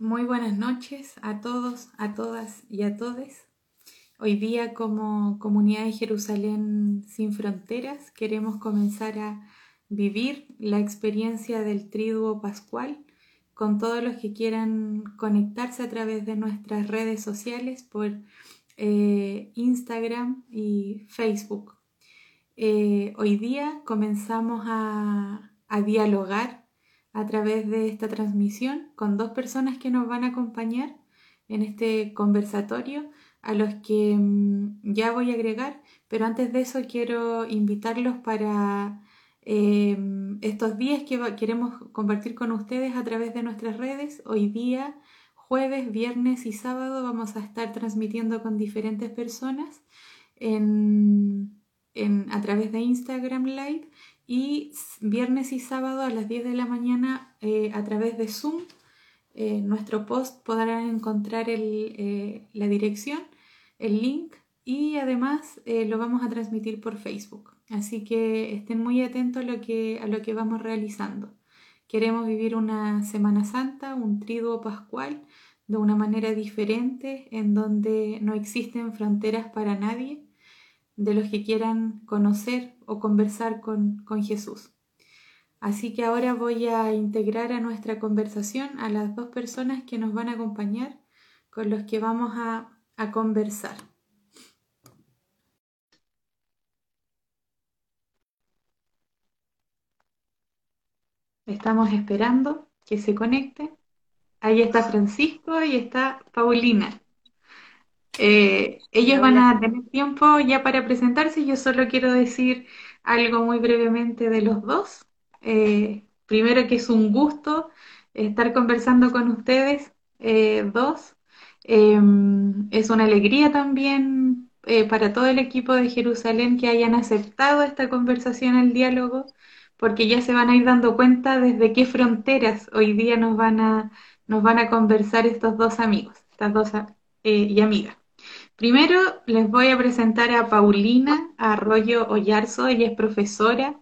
Muy buenas noches a todos, a todas y a todes. Hoy día como comunidad de Jerusalén sin fronteras queremos comenzar a vivir la experiencia del triduo pascual con todos los que quieran conectarse a través de nuestras redes sociales por eh, Instagram y Facebook. Eh, hoy día comenzamos a, a dialogar a través de esta transmisión con dos personas que nos van a acompañar en este conversatorio a los que mm, ya voy a agregar, pero antes de eso quiero invitarlos para em, estos días que queremos compartir con ustedes a través de nuestras redes. Hoy día, jueves, viernes y sábado vamos a estar transmitiendo con diferentes personas en, a través de Instagram Live y viernes y sábado a las 10 de la mañana eh, a través de Zoom. En nuestro post podrán encontrar eh, la dirección, el link y además eh, lo vamos a transmitir por Facebook. Así que estén muy atentos a lo que, a lo que vamos realizando. Queremos vivir una Semana Santa, un triduo pascual, de una manera diferente, en donde no existen fronteras para nadie, de los que quieran conocer o conversar con, Jesús. Así que ahora voy a integrar a nuestra conversación a las dos personas que nos van a acompañar, con los que vamos a, a conversar. Estamos esperando que se conecte. Ahí está Francisco y está Paulina. Eh, ellos van a tener tiempo ya para presentarse. Yo solo quiero decir algo muy brevemente de los dos. Eh, primero que es un gusto estar conversando con ustedes eh, dos. Em, es una alegría también para todo el equipo de Jerusalén que hayan aceptado esta conversación, el diálogo, porque ya se van a ir dando cuenta desde qué fronteras hoy día nos van a, nos van a conversar estos dos amigos, estas dos y amigas. Primero les voy a presentar a Paulina Arroyo Ollarzo, ella es profesora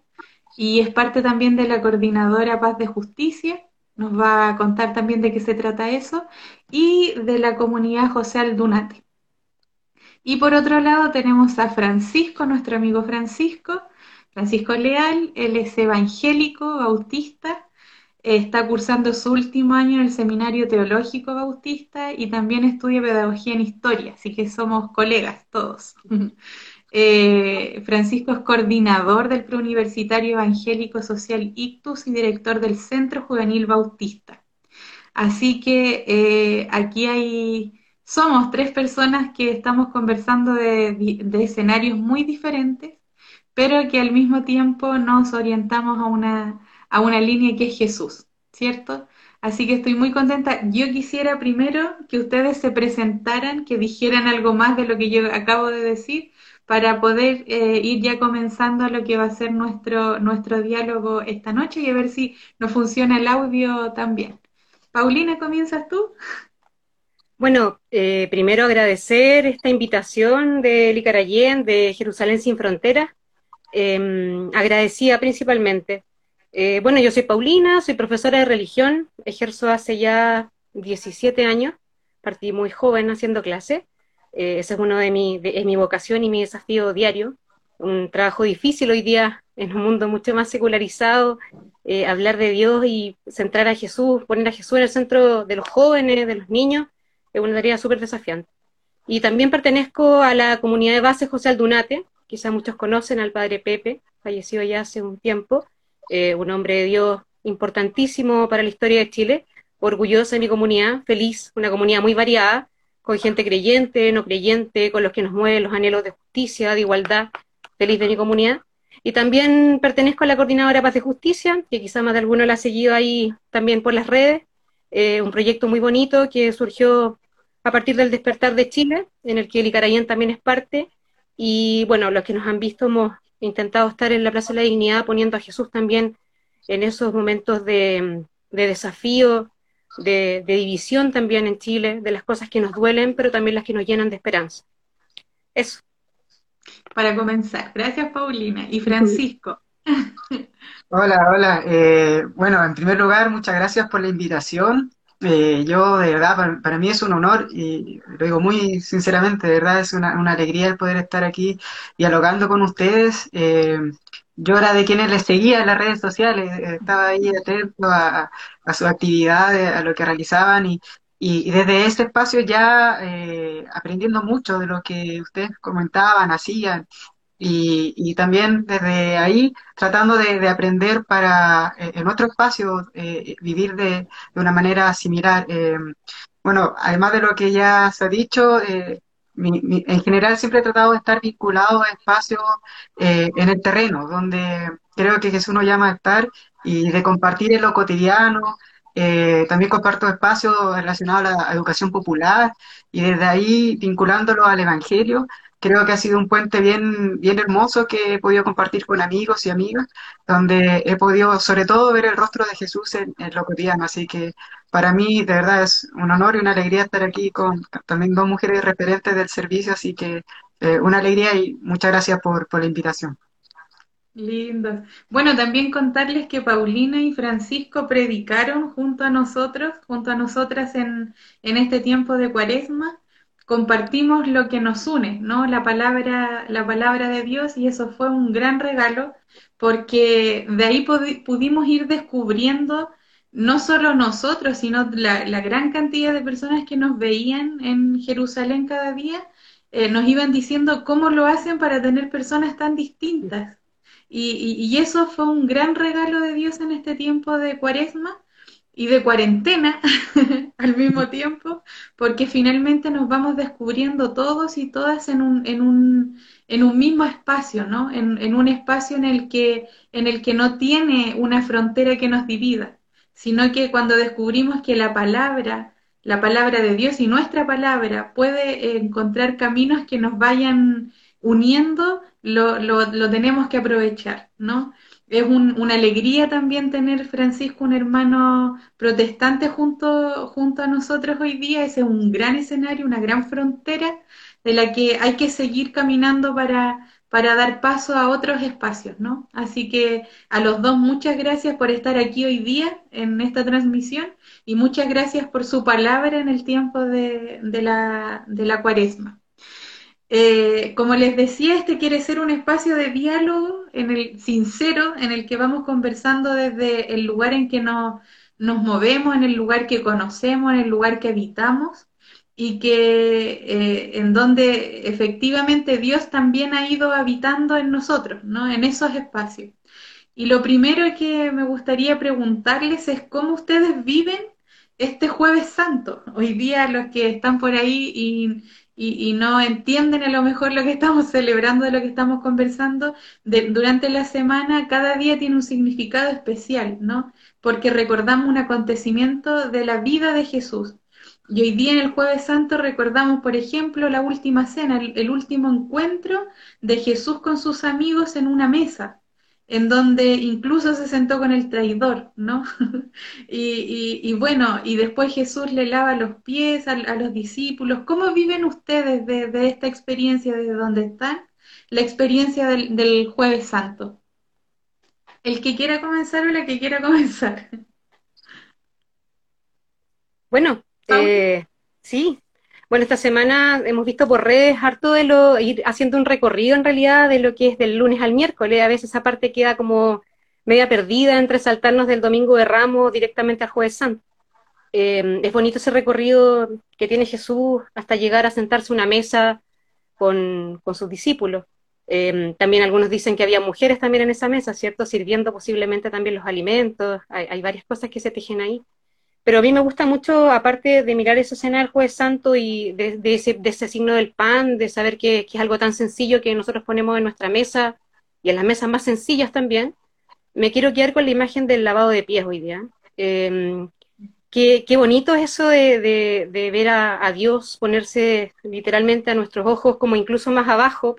y es parte también de la coordinadora Paz de Justicia, nos va a contar también de qué se trata eso, y de la comunidad José Aldunate. Y por otro lado tenemos a Francisco, nuestro amigo Francisco, Francisco Leal, él es evangélico, bautista, está cursando su último año en el Seminario Teológico Bautista y también estudia Pedagogía en Historia, así que somos colegas todos. Eh, Francisco es coordinador del Preuniversitario Evangélico Social Ictus y director del Centro Juvenil Bautista. Así que eh, aquí hay, somos tres personas que estamos conversando de, de escenarios muy diferentes, pero que al mismo tiempo nos orientamos a una a una línea que es Jesús, ¿cierto? Así que estoy muy contenta. Yo quisiera primero que ustedes se presentaran, que dijeran algo más de lo que yo acabo de decir, para poder eh, ir ya comenzando lo que va a ser nuestro, nuestro diálogo esta noche y a ver si nos funciona el audio también. Paulina, ¿comienzas tú? Bueno, eh, primero agradecer esta invitación de Licarayén, de Jerusalén sin Fronteras. Eh, agradecida principalmente eh, bueno, yo soy Paulina, soy profesora de religión, ejerzo hace ya 17 años, partí muy joven haciendo clase. Eh, ese es uno de mi, es mi vocación y mi desafío diario. Un trabajo difícil hoy día en un mundo mucho más secularizado, eh, hablar de Dios y centrar a Jesús, poner a Jesús en el centro de los jóvenes, de los niños, es una tarea súper desafiante. Y también pertenezco a la comunidad de base José Aldunate, quizás muchos conocen al padre Pepe, falleció ya hace un tiempo, eh, un hombre de Dios importantísimo para la historia de Chile, orgullosa de mi comunidad, feliz, una comunidad muy variada, con gente creyente, no creyente, con los que nos mueven los anhelos de justicia, de igualdad, feliz de mi comunidad. Y también pertenezco a la Coordinadora Paz de Justicia, que quizá más de alguno la ha seguido ahí también por las redes, eh, un proyecto muy bonito que surgió a partir del despertar de Chile, en el que el Icarayén también es parte. Y bueno, los que nos han visto hemos intentado estar en la Plaza de la Dignidad poniendo a Jesús también en esos momentos de, desafío, de, división también en Chile, de las cosas que nos duelen, pero también las que nos llenan de esperanza. Eso. Para comenzar, gracias Paulina. Y Francisco. Hola, hola. Eh, bueno, en primer lugar, muchas gracias por la invitación. Eh, yo, de verdad, para, mí es un honor y lo digo muy sinceramente, de verdad es una, alegría el poder estar aquí dialogando con ustedes. Eh, yo era de quienes les seguía en las redes sociales, estaba ahí atento a, a su actividad, a lo que realizaban y, y, desde ese espacio ya eh, aprendiendo mucho de lo que ustedes comentaban, hacían y, y también desde ahí tratando de, de aprender para eh, en otro espacio eh, vivir de, de, una manera similar. Eh, bueno, además de lo que ya se ha dicho, en general siempre he tratado de estar vinculado a espacios en el terreno, donde creo que Jesús nos llama a estar y de compartir en lo cotidiano. También comparto espacios relacionados a la educación popular y desde ahí vinculándolo al Evangelio creo que ha sido un puente bien, bien hermoso que he podido compartir con amigos y amigas, donde he podido sobre todo ver el rostro de Jesús en, en lo cotidiano. Así que para mí de verdad es un honor y una alegría estar aquí con también dos mujeres referentes del servicio, así que eh, una alegría y muchas gracias por, por la invitación. Lindo. Bueno, también contarles que Paulina y Francisco predicaron junto a nosotros, junto a nosotras en, en este tiempo de cuaresma compartimos lo que nos une, ¿no? La palabra, la palabra de Dios y eso fue un gran regalo porque de ahí pudimos ir descubriendo no solo nosotros, sino la, gran cantidad de personas que nos veían en Jerusalén cada día, eh, nos iban diciendo cómo lo hacen para tener personas tan distintas. Y eso fue un gran regalo de Dios en este tiempo de cuaresma y de cuarentena al mismo tiempo, porque finalmente nos vamos descubriendo todos y todas en un, en un, en un mismo espacio, ¿no? En, en, un espacio en el, que, en el que no tiene una frontera que nos divida, sino que cuando descubrimos que la palabra, la palabra de Dios y nuestra palabra puede encontrar caminos que nos vayan uniendo, lo, lo, lo tenemos que aprovechar, ¿no? Es un, una alegría también tener Francisco, un hermano protestante junto, junto a nosotros hoy día. Ese es un gran escenario, una gran frontera de la que hay que seguir caminando para, dar paso a otros espacios, ¿no? Así que a los dos muchas gracias por estar aquí hoy día en esta transmisión y muchas gracias por su palabra en el tiempo de la cuaresma. Eh, como les decía, este quiere ser un espacio de diálogo en el sincero, en el que vamos conversando desde el lugar en que nos, nos movemos, en el lugar que conocemos, en el lugar que habitamos y que eh, en donde efectivamente Dios también ha ido habitando en nosotros, ¿no? En esos espacios. Y lo primero que me gustaría preguntarles es cómo ustedes viven este jueves santo. Hoy día los que están por ahí y y, y, no entienden a lo mejor lo que estamos celebrando, de lo que estamos conversando, de, durante la semana cada día tiene un significado especial, ¿no? Porque recordamos un acontecimiento de la vida de Jesús. Y hoy día en el jueves santo recordamos, por ejemplo, la última cena, el, el último encuentro de Jesús con sus amigos en una mesa en donde incluso se sentó con el traidor, ¿no? y, y, y, bueno, y después Jesús le lava los pies a, a los discípulos. ¿Cómo viven ustedes de, de, esta experiencia desde donde están? La experiencia del, del, jueves santo. El que quiera comenzar o la que quiera comenzar. Bueno, eh, sí, bueno, esta semana hemos visto por redes harto de lo, ir haciendo un recorrido en realidad de lo que es del lunes al miércoles. A veces esa parte queda como media perdida entre saltarnos del domingo de Ramos directamente al jueves santo. Eh, es bonito ese recorrido que tiene Jesús hasta llegar a sentarse a una mesa con, con sus discípulos. Eh, también algunos dicen que había mujeres también en esa mesa, ¿cierto? Sirviendo posiblemente también los alimentos. Hay, hay varias cosas que se tejen ahí. Pero a mí me gusta mucho, aparte de mirar esa escena del Jueves Santo y de, ese, de ese, signo del pan, de saber que, es algo tan sencillo que nosotros ponemos en nuestra mesa y en las mesas más sencillas también, me quiero quedar con la imagen del lavado de pies hoy día. Eh, qué, bonito es eso de, ver a, a, Dios ponerse literalmente a nuestros ojos, como incluso más abajo,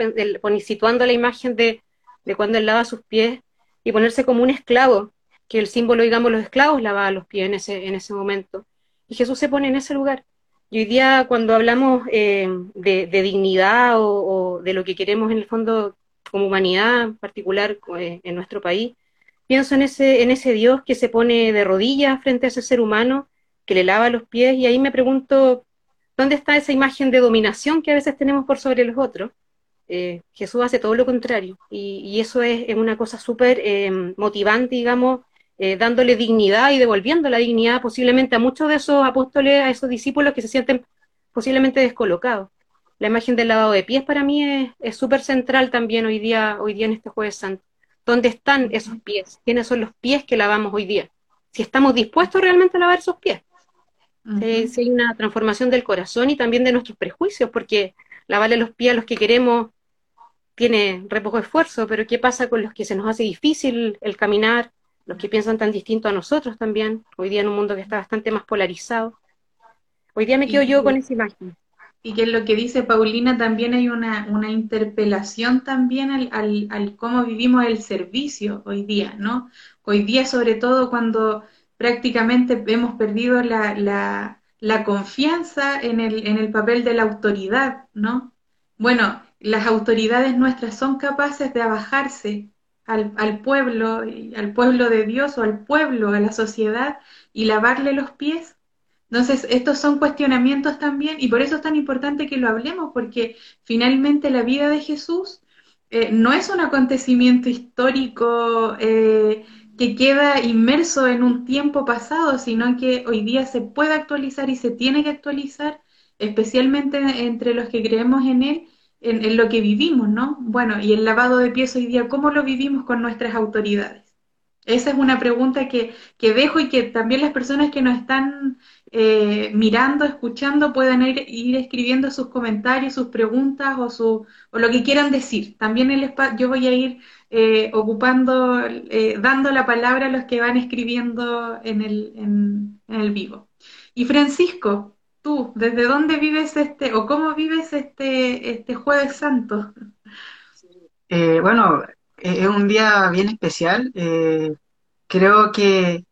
situando la imagen de, de cuando Él lava sus pies y ponerse como un esclavo que el símbolo, digamos, los esclavos lavaban los pies en ese, en ese momento. Y Jesús se pone en ese lugar. Y hoy día cuando hablamos eh, de, dignidad o, de lo que queremos en el fondo como humanidad, en particular eh, en nuestro país, pienso en ese, en ese Dios que se pone de rodillas frente a ese ser humano que le lava los pies y ahí me pregunto, ¿dónde está esa imagen de dominación que a veces tenemos por sobre los otros? Eh, Jesús hace todo lo contrario y, eso es, una cosa súper motivante, digamos, eh, dándole dignidad y devolviendo la dignidad posiblemente a muchos de esos apóstoles, a esos discípulos que se sienten posiblemente descolocados. La imagen del lavado de pies para mí es súper central también hoy día, hoy día en este jueves santo. ¿Dónde están esos pies? ¿Quiénes son los pies que lavamos hoy día? Si estamos dispuestos realmente a lavar esos pies. si hay una transformación del corazón y también de nuestros prejuicios, porque lavarle los pies a los que queremos tiene re poco esfuerzo, pero ¿qué pasa con los que se nos hace difícil el caminar, los que piensan tan distinto a nosotros también, hoy día en un mundo que está bastante más polarizado. Hoy día me quedo yo con esa imagen. Y que en lo que dice Paulina también hay una, una interpelación también al, al, al, cómo vivimos el servicio hoy día, ¿no? Hoy día sobre todo cuando prácticamente hemos perdido la, la, la confianza en el, en el papel de la autoridad, ¿no? Bueno, las autoridades nuestras son capaces de abajarse al, al, pueblo, al pueblo de Dios o al pueblo, a la sociedad, y lavarle los pies. Entonces, estos son cuestionamientos también, y por eso es tan importante que lo hablemos, porque finalmente la vida de Jesús eh, no es un acontecimiento histórico eh, que queda inmerso en un tiempo pasado, sino que hoy día se puede actualizar y se tiene que actualizar, especialmente entre los que creemos en Él, en, lo que vivimos, ¿no? Bueno, y el lavado de pies hoy día, ¿cómo lo vivimos con nuestras autoridades? Esa es una pregunta que, que dejo y que también las personas que nos están eh, mirando, escuchando, puedan ir, escribiendo sus comentarios, sus preguntas o, su, o lo que quieran decir. También el yo voy a ir eh, ocupando, eh, dando la palabra a los que van escribiendo en el, en el vivo. Y Francisco, tú, ¿desde dónde vives este, o cómo vives este, este Jueves Santo? Eh, bueno, eh, es un día bien especial. Eh, creo que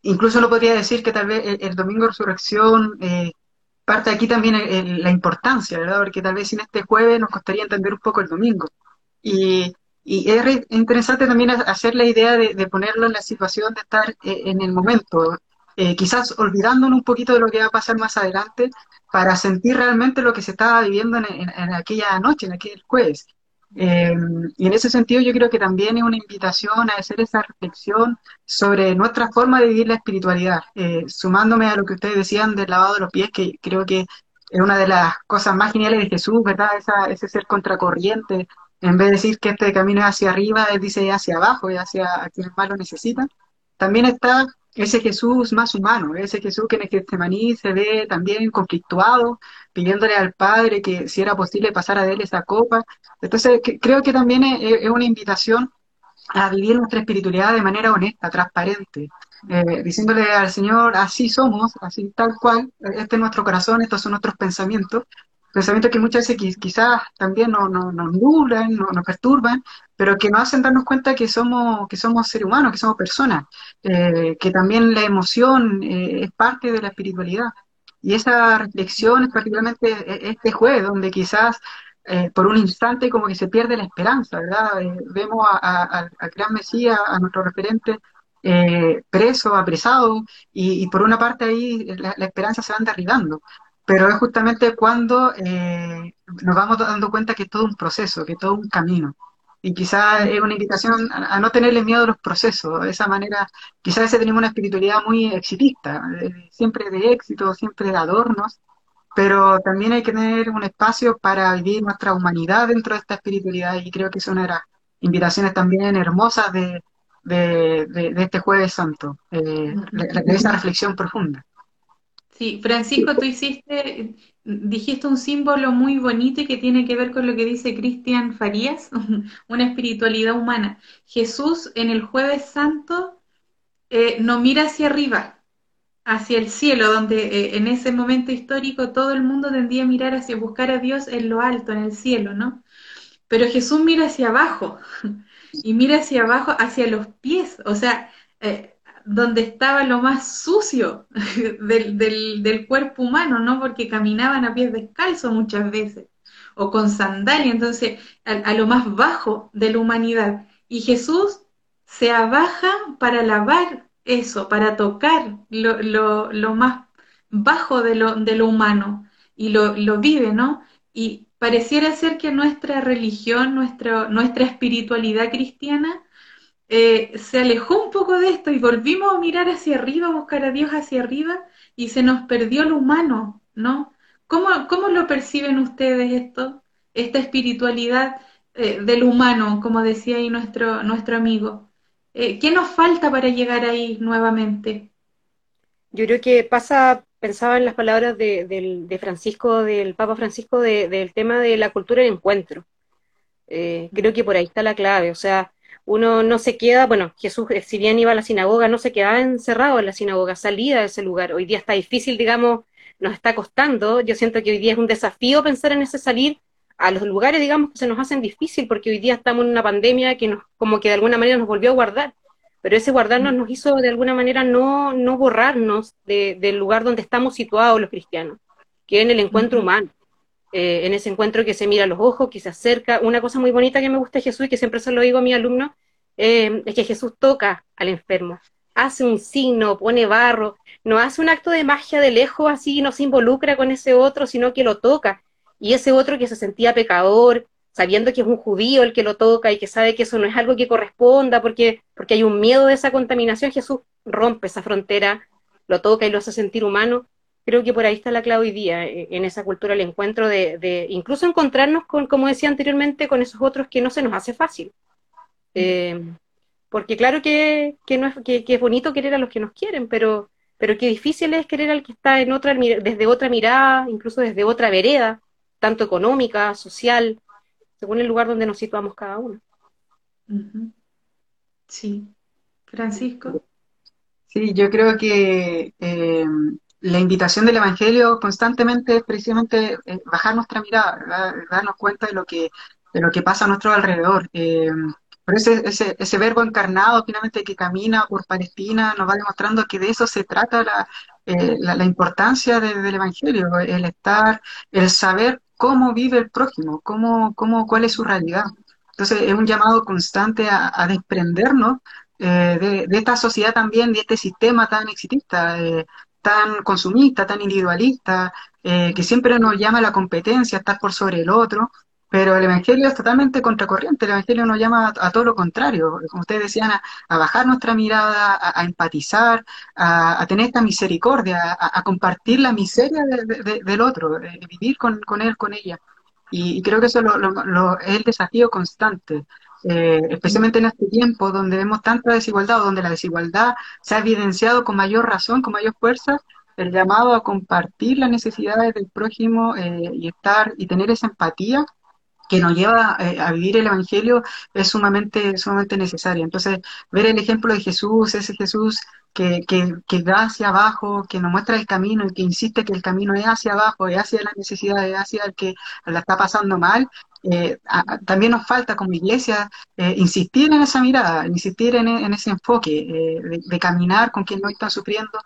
incluso lo podría decir que tal vez el, domingo de resurrección parte aquí también la importancia, ¿verdad? Porque tal vez sin este jueves nos costaría entender un poco el domingo. Y, y es interesante también hacer la idea de, de, ponerlo en la situación de estar en el momento, eh, quizás olvidándonos un poquito de lo que va a pasar más adelante para sentir realmente lo que se estaba viviendo en, aquella noche, en aquel jueves. Eh, y en ese sentido yo creo que también es una invitación a hacer esa reflexión sobre nuestra forma de vivir la espiritualidad, eh, sumándome a lo que ustedes decían del lavado de los pies, que creo que es una de las cosas más geniales de Jesús, ¿verdad? Esa, ese ser contracorriente, en vez de decir que este camino es hacia arriba, él dice hacia abajo y hacia a quienes más lo necesitan. También está ese Jesús más humano, ese Jesús que en el Getsemaní se ve también conflictuado, pidiéndole al Padre que si era posible pasar de él esa copa. Entonces, creo que también es, una invitación a vivir nuestra espiritualidad de manera honesta, transparente, eh, diciéndole al Señor, así somos, así tal cual, este es nuestro corazón, estos son nuestros pensamientos, pensamientos que muchas veces quizás también nos, nos, nos nublan, nos, nos, perturban, pero que nos hacen darnos cuenta que somos, que somos seres humanos, que somos personas, eh, que también la emoción eh, es parte de la espiritualidad. Y esa reflexión es particularmente e, este jueves, donde quizás eh, por un instante como que se pierde la esperanza, ¿verdad? Vemos al gran Mesías, a nuestro referente, preso, apresado, y, por una parte ahí la, la esperanza se va derribando pero es justamente cuando eh, nos vamos dando cuenta que es todo un proceso, que es todo un camino. Y quizás es una invitación a, no tenerle miedo a los procesos. De esa manera, quizás veces tenemos una espiritualidad muy exitista, eh, siempre de éxito, siempre de adornos, pero también hay que tener un espacio para vivir nuestra humanidad dentro de esta espiritualidad y creo que es una de las invitaciones también hermosas de, de, de, este jueves santo, eh, de esa reflexión profunda. Sí, Francisco, tú hiciste, dijiste un símbolo muy bonito y que tiene que ver con lo que dice Cristian Farías, una espiritualidad humana. Jesús en el jueves santo eh, no mira hacia arriba, hacia el cielo, donde eh, en ese momento histórico todo el mundo tendría a mirar hacia buscar a Dios en lo alto, en el cielo, ¿no? Pero Jesús mira hacia abajo y mira hacia abajo, hacia los pies, o sea, eh, donde estaba lo más sucio del, del, del, cuerpo humano, ¿no? Porque caminaban a pies descalzos muchas veces, o con sandalia, entonces a, lo más bajo de la humanidad. Y Jesús se abaja para lavar eso, para tocar lo, lo, lo más bajo de lo, de lo humano y lo, lo, vive, ¿no? Y pareciera ser que nuestra religión, nuestra, nuestra espiritualidad cristiana eh, se alejó un poco de esto y volvimos a mirar hacia arriba, a buscar a Dios hacia arriba y se nos perdió lo humano, ¿no? ¿Cómo, cómo lo perciben ustedes esto, esta espiritualidad eh, del humano, como decía ahí nuestro, nuestro amigo? Eh, ¿Qué nos falta para llegar ahí nuevamente? Yo creo que pasa, pensaba en las palabras de, Francisco, del Papa Francisco, de, del tema de la cultura del encuentro. Eh, creo que por ahí está la clave, o sea, uno no se queda, bueno, Jesús, eh, si bien iba a la sinagoga, no se quedaba encerrado en la sinagoga, salía de ese lugar. Hoy día está difícil, digamos, nos está costando. Yo siento que hoy día es un desafío pensar en ese salir a los lugares, digamos, que se nos hacen difícil, porque hoy día estamos en una pandemia que nos, como que de alguna manera nos volvió a guardar, pero ese guardarnos nos hizo de alguna manera no, no borrarnos del lugar donde estamos situados los cristianos, que es en el encuentro humano, eh, en ese encuentro que se mira a los ojos, que se acerca. Una cosa muy bonita que me gusta Jesús y que siempre se lo digo a mi alumno, eh, es que Jesús toca al enfermo, hace un signo, pone barro, no hace un acto de magia de lejos así, no se involucra con ese otro, sino que lo toca y ese otro que se sentía pecador, sabiendo que es un judío el que lo toca y que sabe que eso no es algo que corresponda porque, porque hay un miedo de esa contaminación, Jesús rompe esa frontera, lo toca y lo hace sentir humano. Creo que por ahí está la clave hoy día, eh, en esa cultura el encuentro de, de incluso encontrarnos con, como decía anteriormente, con esos otros que no se nos hace fácil. Eh, porque claro que, que no es, que, que, es bonito querer a los que nos quieren, pero, pero qué difícil es querer al que está en otra, desde otra mirada, incluso desde otra vereda tanto económica, social, según el lugar donde nos situamos cada uno. Sí. Francisco. Sí, yo creo que eh, la invitación del Evangelio constantemente es precisamente eh, bajar nuestra mirada, darnos cuenta de lo que, de lo que pasa a nuestro alrededor. Eh, ese, ese, verbo encarnado finalmente que camina por Palestina nos va demostrando que de eso se trata la, eh, la, importancia de, del Evangelio, el estar, el saber cómo vive el prójimo, cómo, cómo, cuál es su realidad. Entonces es un llamado constante a, desprendernos eh, de, esta sociedad también, de este sistema tan exitista, tan consumista, tan individualista, eh, que siempre nos llama a la competencia, estar por sobre el otro, pero el Evangelio es totalmente contracorriente, el Evangelio nos llama a, todo lo contrario, como ustedes decían, a, a bajar nuestra mirada, a, empatizar, a, tener esta misericordia, a, compartir la miseria de, de, del otro, de vivir con, con, él, con ella. Y, creo que eso lo, lo, es el desafío constante, eh, especialmente en este tiempo donde vemos tanta desigualdad, o donde la desigualdad se ha evidenciado con mayor razón, con mayor fuerza, el llamado a compartir las necesidades del prójimo eh, y estar y tener esa empatía que nos lleva eh, a vivir el Evangelio es sumamente, sumamente necesaria. Entonces, ver el ejemplo de Jesús, ese Jesús que, que, que va hacia abajo, que nos muestra el camino y que insiste que el camino es hacia abajo, es hacia la necesidad, es hacia el que la está pasando mal, eh, a, también nos falta como iglesia eh, insistir en esa mirada, insistir en, en ese enfoque eh, de, de, caminar con quien no está sufriendo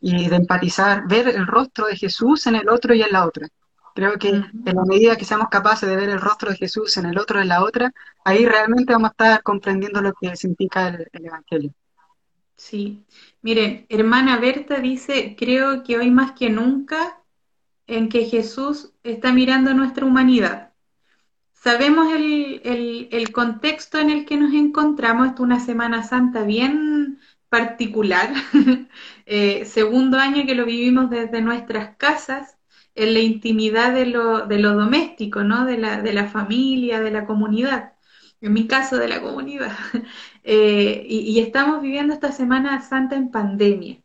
y de empatizar, ver el rostro de Jesús en el otro y en la otra. Creo que en la medida que seamos capaces de ver el rostro de Jesús en el otro y en la otra, ahí realmente vamos a estar comprendiendo lo que significa el, el Evangelio. Sí, miren, hermana Berta dice, creo que hoy más que nunca en que Jesús está mirando nuestra humanidad. Sabemos el, el, el contexto en el que nos encontramos, es una Semana Santa bien particular, eh, segundo año que lo vivimos desde nuestras casas, en la intimidad de lo, de lo doméstico, ¿no? De la, de la familia, de la comunidad, en mi caso de la comunidad. Eh, y, y, estamos viviendo esta Semana Santa en pandemia.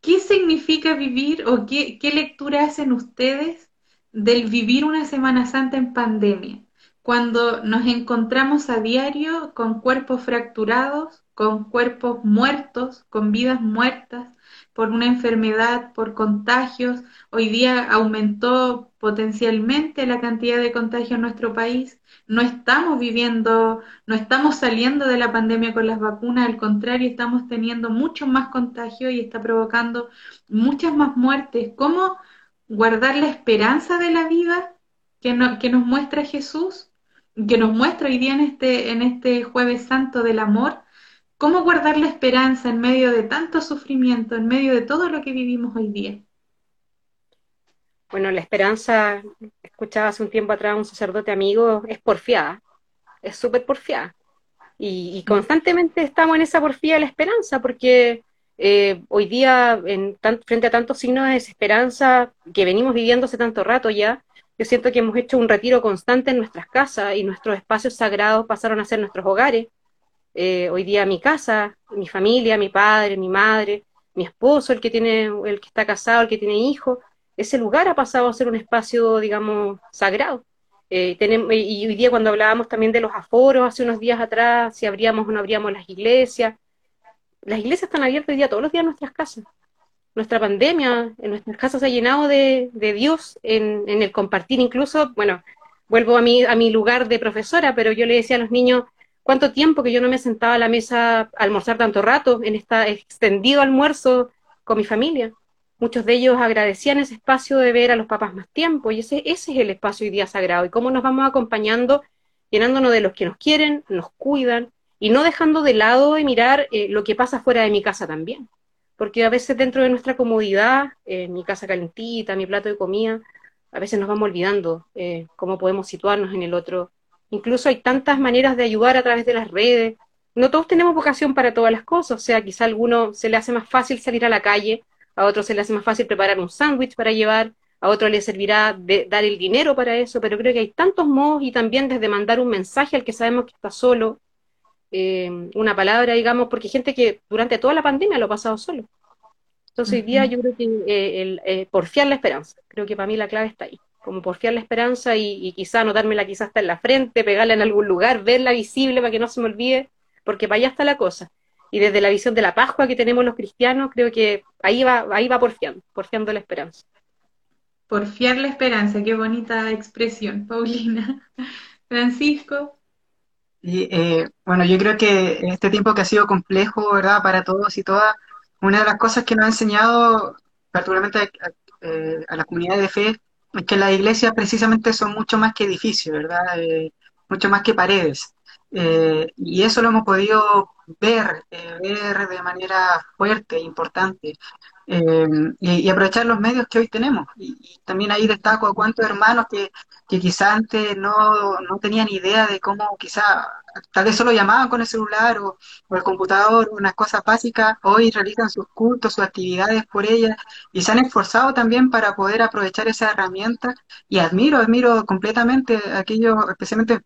¿Qué significa vivir o qué, qué lectura hacen ustedes del vivir una Semana Santa en pandemia? Cuando nos encontramos a diario con cuerpos fracturados, con cuerpos muertos, con vidas muertas, por una enfermedad, por contagios. Hoy día aumentó potencialmente la cantidad de contagios en nuestro país. No estamos viviendo, no estamos saliendo de la pandemia con las vacunas, al contrario, estamos teniendo mucho más contagios y está provocando muchas más muertes. ¿Cómo guardar la esperanza de la vida que, no, que nos muestra Jesús? que nos muestra hoy día en este, en este jueves santo del amor, ¿Cómo guardar la esperanza en medio de tanto sufrimiento, en medio de todo lo que vivimos hoy día? Bueno, la esperanza, escuchaba hace un tiempo atrás un sacerdote amigo, es porfiada, es súper porfiada. Y, constantemente estamos en esa porfía de la esperanza, porque eh, hoy día, en frente a tantos signos de desesperanza que venimos viviendo hace tanto rato ya, yo siento que hemos hecho un retiro constante en nuestras casas y nuestros espacios sagrados pasaron a ser nuestros hogares. Eh, hoy día mi casa, mi familia, mi padre, mi madre, mi esposo, el que tiene, el que está casado, el que tiene hijos, ese lugar ha pasado a ser un espacio, digamos, sagrado. Eh, tenemos, y hoy día cuando hablábamos también de los aforos, hace unos días atrás, si abríamos o no abríamos las iglesias, las iglesias están abiertas hoy día todos los días en nuestras casas. Nuestra pandemia en nuestras casas se ha llenado de, Dios en, en, el compartir, incluso, bueno, vuelvo a mi, a mi lugar de profesora, pero yo le decía a los niños, cuánto tiempo que yo no me sentaba a la mesa a almorzar tanto rato en este extendido almuerzo con mi familia. Muchos de ellos agradecían ese espacio de ver a los papás más tiempo y ese, es el espacio hoy día sagrado y cómo nos vamos acompañando, llenándonos de los que nos quieren, nos cuidan y no dejando de lado de mirar eh, lo que pasa fuera de mi casa también. Porque a veces dentro de nuestra comodidad, mi casa calentita, mi plato de comida, a veces nos vamos olvidando eh, cómo podemos situarnos en el otro Incluso hay tantas maneras de ayudar a través de las redes. No todos tenemos vocación para todas las cosas, o sea, quizá a alguno se le hace más fácil salir a la calle, a otro se le hace más fácil preparar un sándwich para llevar, a otro le servirá de dar el dinero para eso, pero creo que hay tantos modos y también desde mandar un mensaje al que sabemos que está solo, eh, una palabra, digamos, porque hay gente que durante toda la pandemia lo ha pasado solo. Entonces hoy día yo creo que eh, el, eh, porfiar la esperanza, creo que para mí la clave está ahí como porfiar la esperanza y, quizá anotármela quizá hasta en la frente, pegarla en algún lugar, verla visible para que no se me olvide, porque para allá está la cosa. Y desde la visión de la Pascua que tenemos los cristianos, creo que ahí va, ahí va porfiando, porfiando la esperanza. Porfiar la esperanza, qué bonita expresión, Paulina. Francisco. Y, eh, bueno, yo creo que este tiempo que ha sido complejo, ¿verdad? Para todos y todas, una de las cosas que nos ha enseñado, particularmente a, eh, a la comunidad de fe, es que las iglesias precisamente son mucho más que edificios, ¿verdad? Eh, mucho más que paredes. Eh, y eso lo hemos podido ver, eh, ver de manera fuerte importante. Y, aprovechar los medios que hoy tenemos. Y, también ahí destaco a cuántos hermanos que, que quizá antes no, no tenían idea de cómo quizá tal vez solo llamaban con el celular o, el computador, unas cosas básicas, hoy realizan sus cultos, sus actividades por ellas y se han esforzado también para poder aprovechar esa herramienta y admiro, admiro completamente aquellos, especialmente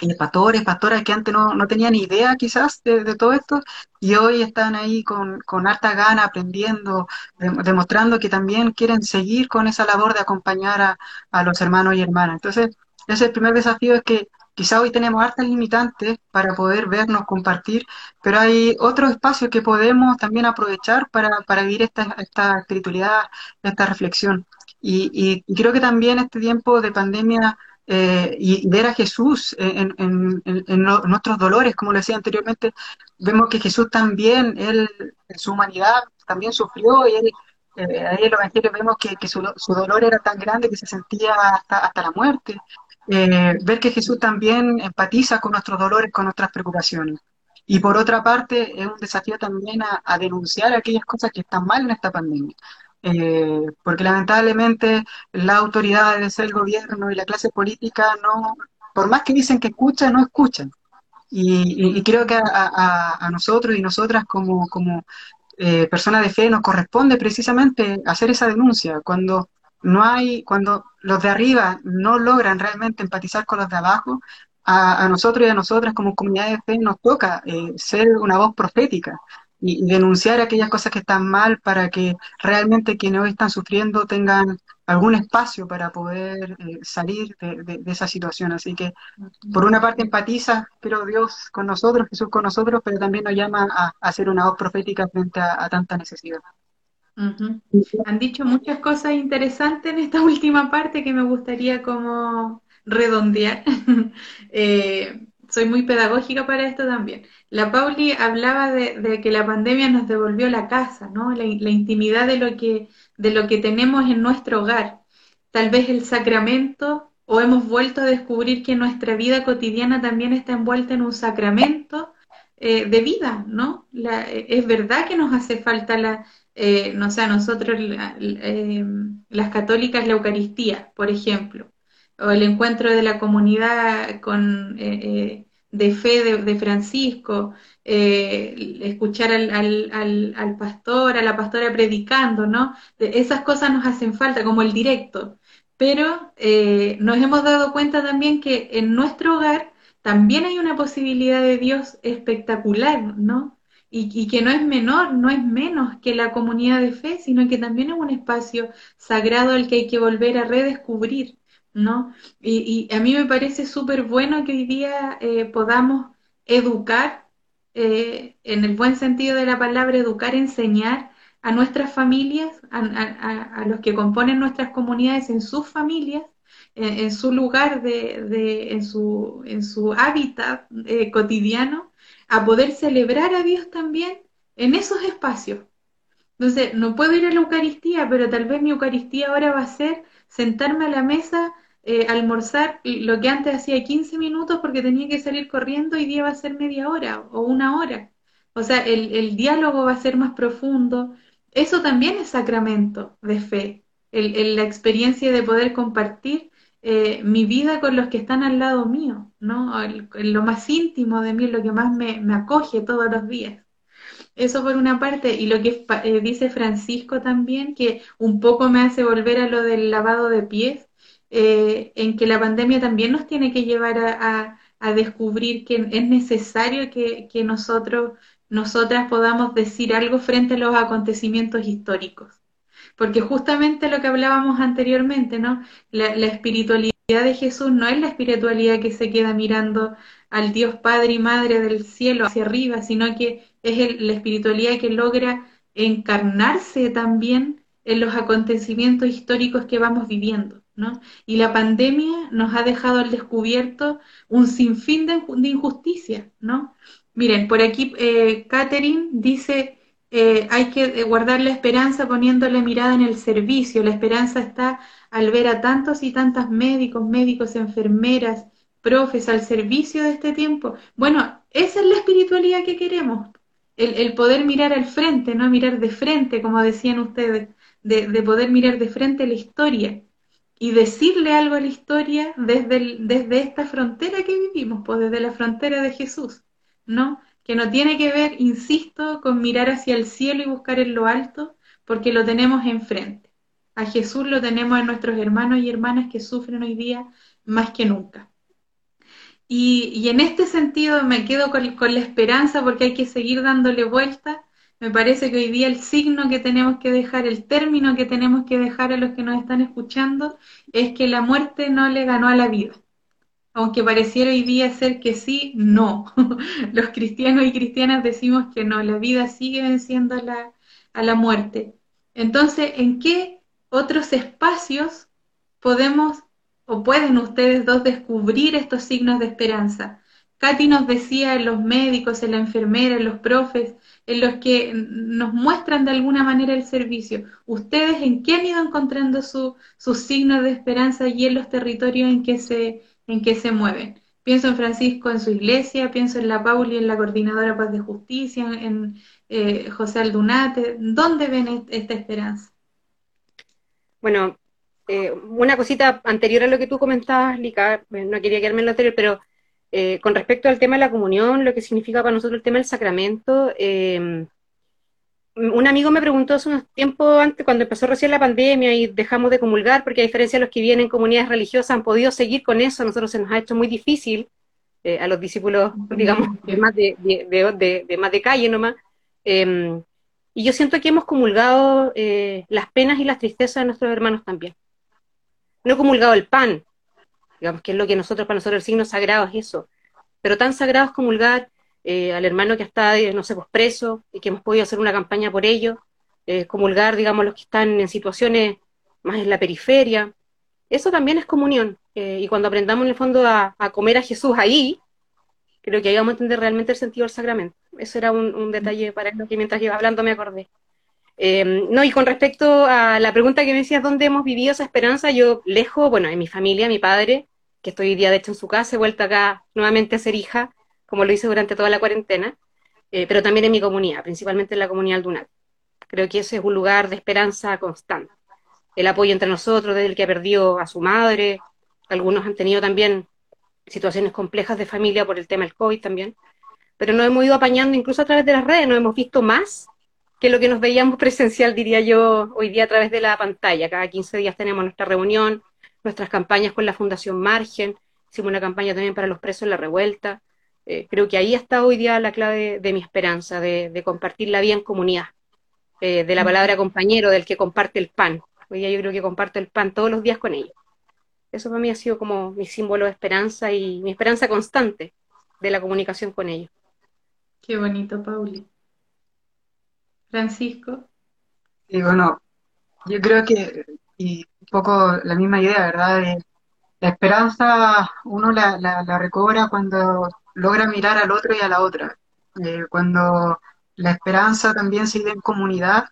eh, pastores, pastoras que antes no, no tenían idea quizás de, todo esto y hoy están ahí con, con harta gana aprendiendo, demostrando que también quieren seguir con esa labor de acompañar a, a los hermanos y hermanas. Entonces, ese el primer desafío es que Quizá hoy tenemos hartas limitantes para poder vernos, compartir, pero hay otros espacios que podemos también aprovechar para, para vivir esta, esta espiritualidad, esta reflexión. Y, creo que también este tiempo de pandemia eh, y ver a Jesús en, nuestros dolores, como le decía anteriormente, vemos que Jesús también, él en su humanidad, también sufrió y él, eh, ahí en los evangelios vemos que, su, su, dolor era tan grande que se sentía hasta, hasta la muerte. Eh, ver que Jesús también empatiza con nuestros dolores, con nuestras preocupaciones. Y por otra parte, es un desafío también a, denunciar aquellas cosas que están mal en esta pandemia. Eh, porque lamentablemente las autoridades, el gobierno y la clase política no, por más que dicen que escuchan, no escuchan. Y, creo que a, nosotros y nosotras como, como eh, personas de fe nos corresponde precisamente hacer esa denuncia. Cuando no hay, cuando los de arriba no logran realmente empatizar con los de abajo, a, nosotros y a nosotras como comunidad de fe nos toca eh, ser una voz profética y, denunciar aquellas cosas que están mal para que realmente quienes hoy están sufriendo tengan algún espacio para poder eh, salir de, esa situación. Así que, por una parte, empatiza, pero Dios con nosotros, Jesús con nosotros, pero también nos llama a, a ser una voz profética frente a tanta necesidad. Han dicho muchas cosas interesantes en esta última parte que me gustaría como redondear. Eh, soy muy pedagógica para esto también. La Pauli hablaba de, que la pandemia nos devolvió la casa, ¿no? La, intimidad de lo, que, de lo que tenemos en nuestro hogar. Tal vez el sacramento, o hemos vuelto a descubrir que nuestra vida cotidiana también está envuelta en un sacramento eh, de vida, ¿no? es verdad que nos hace falta la, eh, no sé, a nosotros eh, las católicas la Eucaristía, por ejemplo, o el encuentro de la comunidad con, de fe de, Francisco, escuchar al, al, al, pastor, a la pastora predicando, ¿no? Esas cosas nos hacen falta, como el directo. Pero nos hemos dado cuenta también que en nuestro hogar también hay una posibilidad de Dios espectacular, ¿no? Y, que no es menor, no es menos que la comunidad de fe, sino que también es un espacio sagrado al que hay que volver a redescubrir, ¿no? Y, a mí me parece súper bueno que hoy día eh, podamos educar, eh, en el buen sentido de la palabra, educar, enseñar a nuestras familias, a los que componen nuestras comunidades en sus familias, en, su lugar, de, en, su, en su hábitat eh, cotidiano, a poder celebrar a Dios también en esos espacios. Entonces, no puedo ir a la Eucaristía, pero tal vez mi Eucaristía ahora va a ser sentarme a la mesa, eh, almorzar lo que antes hacía 15 minutos porque tenía que salir corriendo y día va a ser media hora o una hora. O sea, el, el diálogo va a ser más profundo. Eso también es sacramento de fe, el, la experiencia de poder compartir eh, mi vida con los que están al lado mío, ¿no? Lo más íntimo de mí, lo que más me, acoge todos los días. Eso por una parte, y lo que eh, dice Francisco también, que un poco me hace volver a lo del lavado de pies, eh, en que la pandemia también nos tiene que llevar a, descubrir que es necesario que, nosotros, nosotras podamos decir algo frente a los acontecimientos históricos porque justamente lo que hablábamos anteriormente, ¿no? La, espiritualidad de Jesús no es la espiritualidad que se queda mirando al Dios Padre y Madre del cielo hacia arriba, sino que es la espiritualidad que logra encarnarse también en los acontecimientos históricos que vamos viviendo. ¿no? Y la pandemia nos ha dejado al descubierto un sinfín de, injusticia, ¿no? Miren, por aquí eh, Catherine dice, eh, hay que eh, guardar la esperanza poniendo la mirada en el servicio. La esperanza está al ver a tantos y tantas médicos, médicos, enfermeras, profes al servicio de este tiempo. Bueno, esa es la espiritualidad que queremos. El, poder mirar al frente, no mirar de frente, como decían ustedes, de, poder mirar de frente la historia y decirle algo a la historia desde, desde esta frontera que vivimos, pues desde la frontera de Jesús, ¿no? que no tiene que ver, insisto, con mirar hacia el cielo y buscar en lo alto, porque lo tenemos enfrente. A Jesús lo tenemos en nuestros hermanos y hermanas que sufren hoy día más que nunca. Y, en este sentido me quedo con, la esperanza porque hay que seguir dándole vuelta. Me parece que hoy día el signo que tenemos que dejar, el término que tenemos que dejar a los que nos están escuchando, es que la muerte no le ganó a la vida aunque pareciera hoy día ser que sí, no. Los cristianos y cristianas decimos que no, la vida sigue venciendo a la, a la muerte. Entonces, ¿en qué otros espacios podemos o pueden ustedes dos descubrir estos signos de esperanza? Katy nos decía en los médicos, en la enfermera, en los profes, en los que nos muestran de alguna manera el servicio. ¿Ustedes en qué han ido encontrando sus signos de esperanza y en los territorios en que se en qué se mueven. Pienso en Francisco en su iglesia, pienso en la Pauli en la Coordinadora Paz de Justicia, en eh, José Aldunate. ¿Dónde ven esta esperanza? Bueno, eh, una cosita anterior a lo que tú comentabas, Lica, eh, no quería quedarme en lo anterior, pero con respecto al tema de la comunión, lo que significa para nosotros el tema del sacramento, un amigo me preguntó hace unos tiempo antes, cuando empezó recién la pandemia y dejamos de comulgar, porque a diferencia de los que vienen en comunidades religiosas han podido seguir con eso, a nosotros se nos ha hecho muy difícil, eh, a los discípulos, digamos, de más de, de, más de calle nomás. Em, y yo siento que hemos comulgado eh, las penas y las tristezas de nuestros hermanos también. No he comulgado el pan, digamos que es lo que nosotros, para nosotros el signo sagrado es eso, pero tan sagrado es comulgar eh, al hermano que está, eh, no sé, pues preso, y que hemos podido hacer una campaña por ello, eh, comulgar, digamos, los que están en situaciones más en la periferia. Eso también es comunión. y cuando aprendamos en el fondo a, comer a Jesús ahí, creo que ahí vamos a entender realmente el sentido del sacramento. Eso era un, detalle para que mientras iba hablando me acordé. No, y con respecto a la pregunta que me decías, ¿dónde hemos vivido esa esperanza? Yo lejos, bueno, en mi familia, mi padre, que estoy hoy día de hecho en su casa, he vuelto acá nuevamente a ser hija, como lo hice durante toda la cuarentena. eh, pero también en mi comunidad, principalmente en la comunidad Dunat. Creo que ese es un lugar de esperanza constante. El apoyo entre nosotros, desde el que perdió a su madre, algunos han tenido también situaciones complejas de familia por el tema del COVID también, pero nos hemos ido apañando incluso a través de las redes, nos hemos visto más que lo que nos veíamos presencial, diría yo, hoy día a través de la pantalla. Cada 15 días tenemos nuestra reunión, nuestras campañas con la Fundación Margen, hicimos una campaña también para los presos en la revuelta. Eh, creo que ahí está hoy día la clave de, mi esperanza, de, compartir la vida en comunidad, eh, de la palabra compañero, del que comparte el pan. Hoy día yo creo que comparto el pan todos los días con ellos. Eso para mí ha sido como mi símbolo de esperanza y mi esperanza constante de la comunicación con ellos. Qué bonito, Pauli. Francisco. Bueno, yo creo que, y un poco la misma idea, ¿verdad? la esperanza uno la, recobra cuando logra mirar al otro y a la otra. Eh, cuando la esperanza también se vive en comunidad,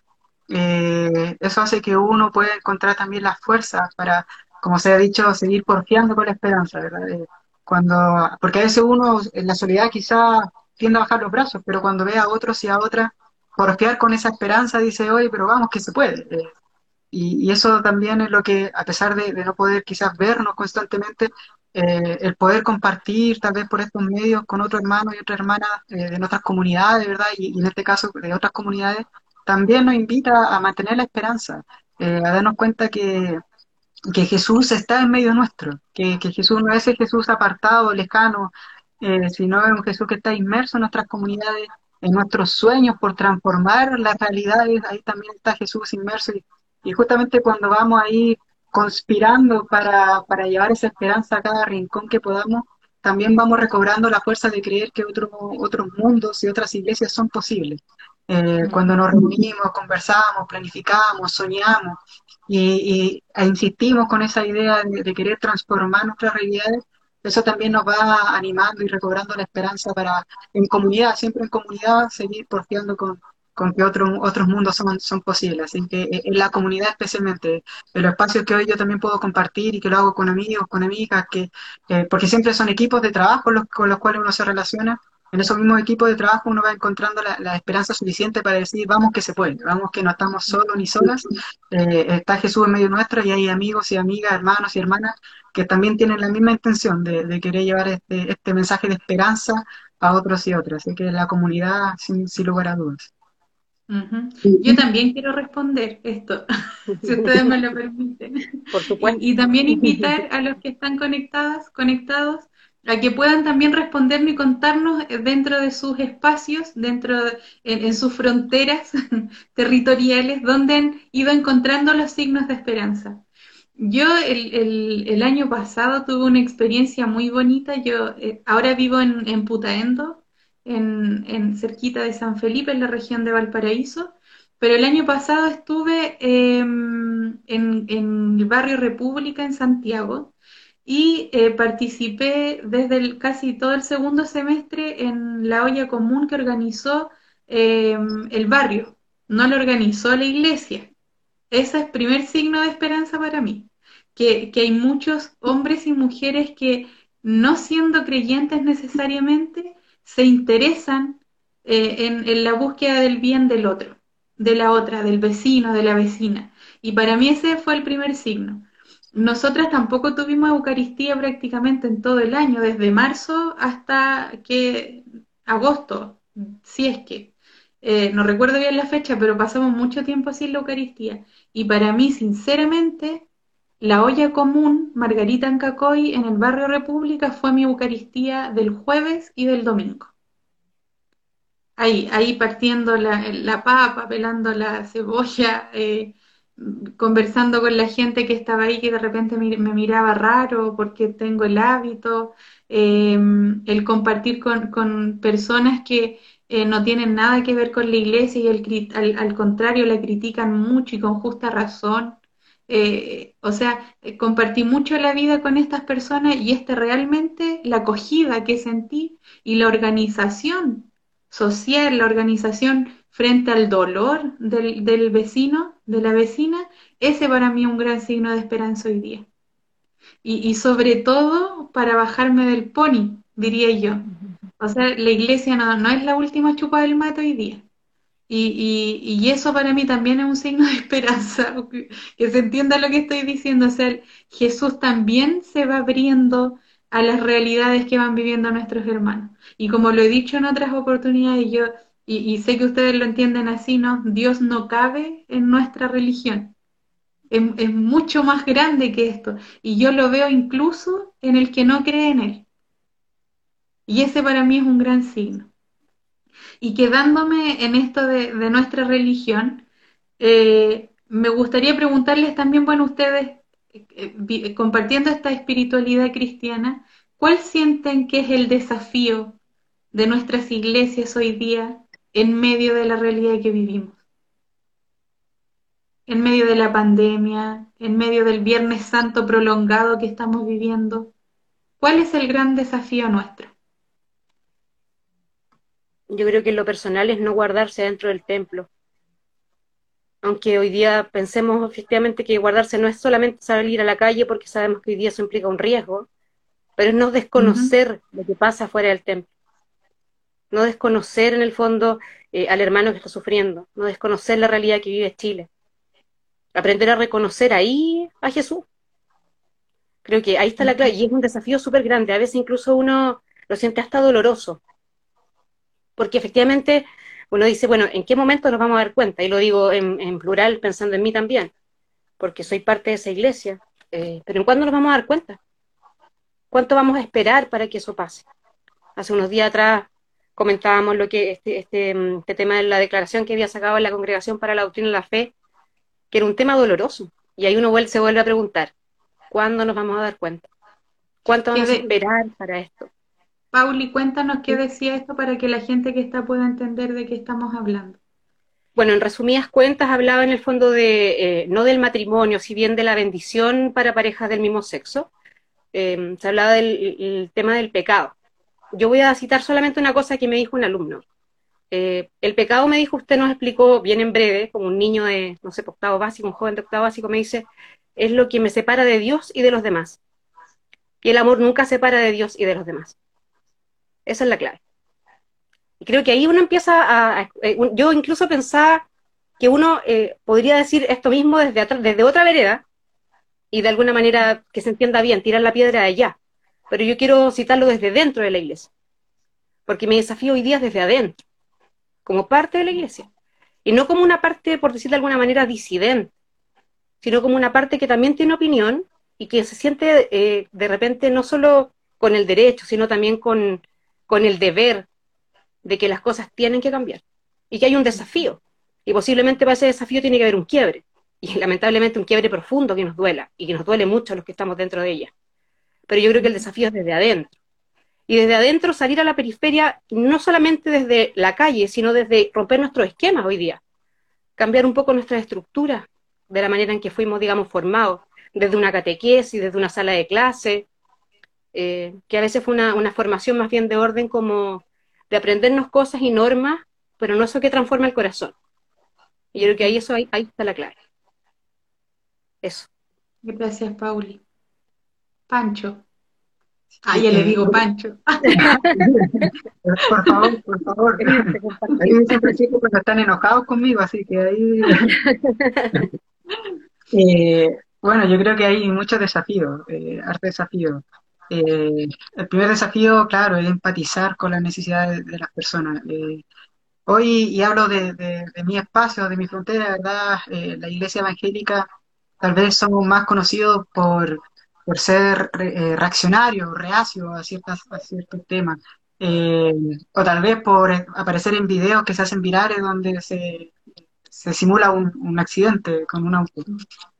eh, eso hace que uno pueda encontrar también las fuerzas para, como se ha dicho, seguir porfiando con la esperanza, ¿verdad? Eh, cuando, porque a veces uno en la soledad quizá tiende a bajar los brazos, pero cuando ve a otros y a otras porfiar con esa esperanza, dice, oye, pero vamos que se puede. Y, eso también es lo que, a pesar de, no poder quizás vernos constantemente, eh, el poder compartir tal vez por estos medios con otros hermanos y otras hermanas eh, de nuestras comunidades, ¿verdad? Y, en este caso de otras comunidades, también nos invita a mantener la esperanza, eh, a darnos cuenta que, que Jesús está en medio nuestro, que, que Jesús no es el Jesús apartado, lejano, sino es un Jesús que está inmerso en nuestras comunidades, en nuestros sueños por transformar las realidades, ahí también está Jesús inmerso y y justamente cuando vamos ahí conspirando para, para llevar esa esperanza a cada rincón que podamos, también vamos recobrando la fuerza de creer que otros otros mundos y otras iglesias son posibles. Eh, cuando nos reunimos, conversamos, planificamos, soñamos y, e insistimos con esa idea de, de, querer transformar nuestras realidades, eso también nos va animando y recobrando la esperanza para, en comunidad, siempre en comunidad, seguir porfiando con, con que otros otros mundos son, son posibles. Así que eh, en la comunidad especialmente, en los espacios que hoy yo también puedo compartir y que lo hago con amigos, con amigas, que eh, porque siempre son equipos de trabajo los, con los cuales uno se relaciona. En esos mismos equipos de trabajo uno va encontrando la, esperanza suficiente para decir, vamos que se puede, vamos que no estamos solos ni solas, eh, está Jesús en medio nuestro y hay amigos y amigas, hermanos y hermanas que también tienen la misma intención de, querer llevar este, este mensaje de esperanza a otros y otras. Así que la comunidad, sin, sin lugar a dudas. Yo también quiero responder esto, si ustedes me lo permiten. Por supuesto. Y, también invitar a los que están conectados, conectados a que puedan también respondernos y contarnos dentro de sus espacios, dentro en, sus fronteras territoriales, donde han ido encontrando los signos de esperanza. Yo el, el, año pasado tuve una experiencia muy bonita. Yo eh, ahora vivo en, en Putaendo, en, cerquita de San Felipe, en la región de Valparaíso, pero el año pasado estuve em, en, el barrio República en Santiago y eh, participé desde casi todo el segundo semestre en la olla común que organizó em, el barrio, no lo organizó la iglesia. Ese es primer signo de esperanza para mí, que, que hay muchos hombres y mujeres que no siendo creyentes necesariamente, se interesan eh, en, la búsqueda del bien del otro, de la otra, del vecino, de la vecina. Y para mí ese fue el primer signo. Nosotras tampoco tuvimos Eucaristía prácticamente en todo el año, desde marzo hasta que agosto, si es que. Eh, no recuerdo bien la fecha, pero pasamos mucho tiempo sin la Eucaristía. Y para mí, sinceramente, la olla común Margarita en Cacoy en el barrio República fue mi Eucaristía del jueves y del domingo. Ahí, ahí partiendo la, papa, pelando la cebolla, eh, conversando con la gente que estaba ahí que de repente me, miraba raro porque tengo el hábito, em, el compartir con, personas que eh, no tienen nada que ver con la iglesia y al contrario la critican mucho y con justa razón. Eh, o sea, eh, compartí mucho la vida con estas personas y esta realmente la acogida que sentí y la organización social, la organización frente al dolor del, vecino, de la vecina, ese para mí es un gran signo de esperanza hoy día. Y, sobre todo para bajarme del pony, diría yo. O sea, la iglesia no, no es la última chupa del mate hoy día. Y, y, y, eso para mí también es un signo de esperanza, que se entienda lo que estoy diciendo. O sea, Jesús también se va abriendo a las realidades que van viviendo nuestros hermanos. Y como lo he dicho en otras oportunidades, yo, y, sé que ustedes lo entienden así, ¿no? Dios no cabe en nuestra religión. Es, es mucho más grande que esto. Y yo lo veo incluso en el que no cree en Él. Y ese para mí es un gran signo. Y quedándome en esto de, de nuestra religión, eh, me gustaría preguntarles también, bueno, ustedes, eh, compartiendo esta espiritualidad cristiana, ¿cuál sienten que es el desafío de nuestras iglesias hoy día en medio de la realidad que vivimos? En medio de la pandemia, en medio del Viernes Santo prolongado que estamos viviendo, ¿cuál es el gran desafío nuestro? yo creo que lo personal es no guardarse dentro del templo. Aunque hoy día pensemos efectivamente que guardarse no es solamente salir a la calle porque sabemos que hoy día eso implica un riesgo, pero es no desconocer uh -huh. lo que pasa fuera del templo. No desconocer en el fondo eh, al hermano que está sufriendo, no desconocer la realidad que vive Chile. Aprender a reconocer ahí a Jesús. Creo que ahí está la clave y es un desafío súper grande. A veces incluso uno lo siente hasta doloroso porque efectivamente uno dice, bueno, ¿en qué momento nos vamos a dar cuenta? Y lo digo en, plural pensando en mí también, porque soy parte de esa iglesia, eh, pero ¿en cuándo nos vamos a dar cuenta? ¿Cuánto vamos a esperar para que eso pase? Hace unos días atrás comentábamos lo que este, este, este tema de la declaración que había sacado la Congregación para la Doctrina de la Fe, que era un tema doloroso, y ahí uno se vuelve a preguntar, ¿cuándo nos vamos a dar cuenta? ¿Cuánto vamos a esperar para esto? Pauli, cuéntanos qué decía esto para que la gente que está pueda entender de qué estamos hablando. Bueno, en resumidas cuentas hablaba en el fondo de, eh, no del matrimonio, si bien de la bendición para parejas del mismo sexo, eh, se hablaba del el tema del pecado. Yo voy a citar solamente una cosa que me dijo un alumno. Eh, el pecado, me dijo, usted nos explicó bien en breve, como un niño de, no sé, octavo básico, un joven de octavo básico, me dice, es lo que me separa de Dios y de los demás. Y el amor nunca separa de Dios y de los demás. Esa es la clave. Y creo que ahí uno empieza a... a yo incluso pensaba que uno eh, podría decir esto mismo desde, desde otra vereda y de alguna manera que se entienda bien, tirar la piedra de allá. Pero yo quiero citarlo desde dentro de la iglesia. Porque mi desafío hoy día es desde adentro, como parte de la iglesia. Y no como una parte, por decir de alguna manera, disidente, sino como una parte que también tiene opinión y que se siente eh, de repente no solo con el derecho, sino también con, con el deber de que las cosas tienen que cambiar y que hay un desafío. Y posiblemente para ese desafío tiene que haber un quiebre. Y lamentablemente un quiebre profundo que nos duela y que nos duele mucho a los que estamos dentro de ella. Pero yo creo que el desafío es desde adentro. Y desde adentro salir a la periferia, no solamente desde la calle, sino desde romper nuestros esquemas hoy día. Cambiar un poco nuestra estructura de la manera en que fuimos, digamos, formados. Desde una catequesis, desde una sala de clase, eh, que a veces fue una, una, formación más bien de orden como de aprendernos cosas y normas, pero no eso que transforma el corazón. Y yo creo que ahí, eso, ahí, ahí está la clave. Eso. Gracias, Pauli. Pancho. Ah, ya le digo Pancho. por favor, por favor. Ahí siempre chicos cuando están enojados conmigo, así que ahí... eh, bueno, yo creo que hay muchos desafíos, eh, arte desafíos. Eh, el primer desafío, claro, es empatizar con las necesidades de, de las personas. Eh, hoy, y hablo de, de, de, mi espacio, de mi frontera, ¿verdad? Eh, la iglesia evangélica tal vez somos más conocidos por, por ser re, reaccionarios, reacios a, ciertas, a ciertos temas. o tal vez por aparecer en videos que se hacen virales donde se, se simula un, un accidente con un auto.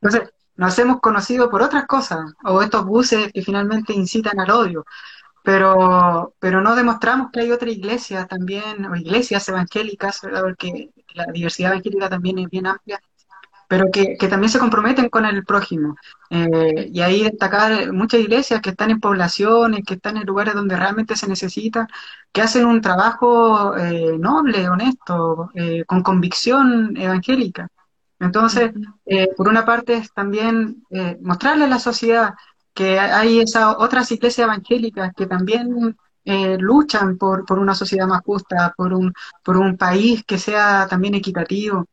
Entonces, nos hemos conocido por otras cosas, o estos buses que finalmente incitan al odio, pero, pero no demostramos que hay otra iglesia también, o iglesias evangélicas, ¿verdad? porque la diversidad evangélica también es bien amplia, pero que, que también se comprometen con el prójimo. Eh, y ahí destacar muchas iglesias que están en poblaciones, que están en lugares donde realmente se necesita, que hacen un trabajo eh, noble, honesto, eh, con convicción evangélica. Entonces, eh, por una parte es también eh, mostrarle a la sociedad que hay esas otras iglesias evangélicas que también eh, luchan por, por una sociedad más justa, por un, por un país que sea también equitativo.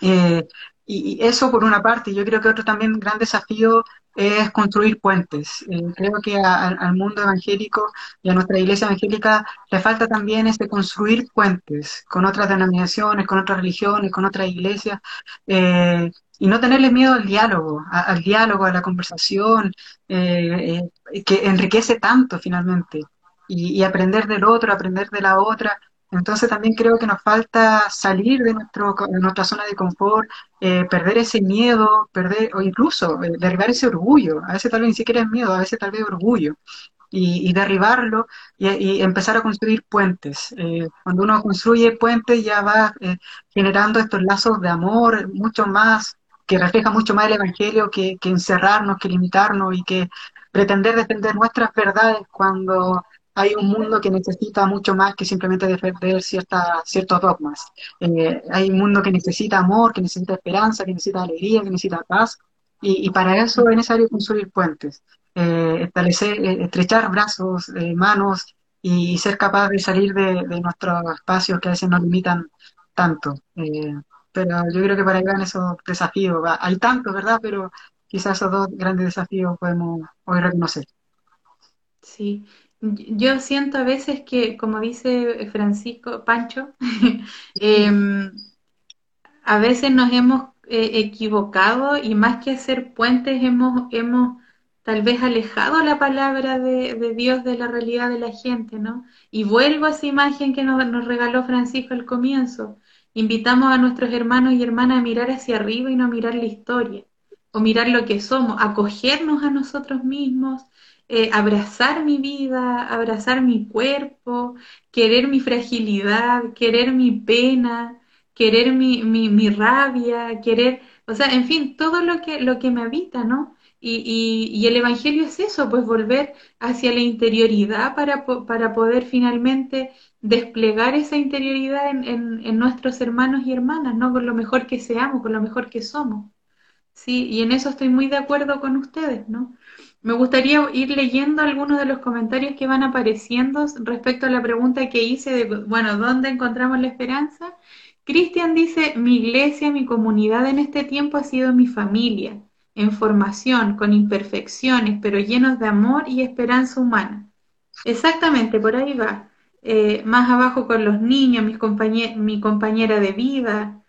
Eh, y, eso por una parte, yo creo que otro también gran desafío es construir puentes. Eh, creo que al mundo evangélico y a nuestra iglesia evangélica le falta también ese construir puentes con otras denominaciones, con otras religiones, con otras iglesias, eh, y no tenerle miedo al diálogo, a- al diálogo, a la conversación, eh, eh, que enriquece tanto finalmente, y, y aprender del otro, aprender de la otra. Entonces también creo que nos falta salir de nuestro, nuestra zona de confort eh, perder ese miedo, perder, o incluso eh, derribar ese orgullo. A veces tal vez ni siquiera es miedo, a veces tal vez orgullo. Y, derribarlo y, empezar a construir puentes. Eh, cuando uno construye puentes ya va eh, generando estos lazos de amor mucho más, que refleja mucho más el Evangelio que encerrarnos, que limitarnos y que pretender defender nuestras verdades cuando hay un mundo que necesita mucho más que simplemente defender cierta, ciertos dogmas. Eh, hay un mundo que necesita amor, que necesita esperanza, que necesita alegría, que necesita paz, y, para eso es necesario construir puentes, eh, establecer, eh, estrechar brazos, manos y ser capaz de salir de, nuestros espacios que a veces nos limitan tanto. Pero yo creo que para ahí van esos desafíos. Hay tantos, ¿verdad? Pero quizás esos dos grandes desafíos podemos hoy reconocer. Sí, yo siento a veces que, como dice Francisco Pancho, em, a veces nos hemos eh, equivocado y más que hacer puentes hemos, hemos tal vez alejado la palabra de, de Dios de la realidad de la gente, ¿no? Y vuelvo a esa imagen que nos, nos regaló Francisco al comienzo. Invitamos a nuestros hermanos y hermanas a mirar hacia arriba y no mirar la historia, o mirar lo que somos, acogernos a nosotros mismos, eh, abrazar mi vida, abrazar mi cuerpo, querer mi fragilidad, querer mi pena querer mi, mi, mi rabia, querer, o sea, en fin, todo lo que, lo que me habita, ¿no? Y, y, y el Evangelio es eso, pues volver hacia la interioridad para, para poder finalmente desplegar esa interioridad en, en, en nuestros hermanos y hermanas, ¿no? Con lo mejor que seamos, con lo mejor que somos. Sí, y en eso estoy muy de acuerdo con ustedes, ¿no? Me gustaría ir leyendo algunos de los comentarios que van apareciendo respecto a la pregunta que hice de, bueno, ¿dónde encontramos la esperanza? Cristian dice, mi iglesia, mi comunidad en este tiempo ha sido mi familia, en formación, con imperfecciones, pero llenos de amor y esperanza humana. Exactamente, por ahí va. Eh, más abajo con los niños, mis compañe- mi compañera de vida,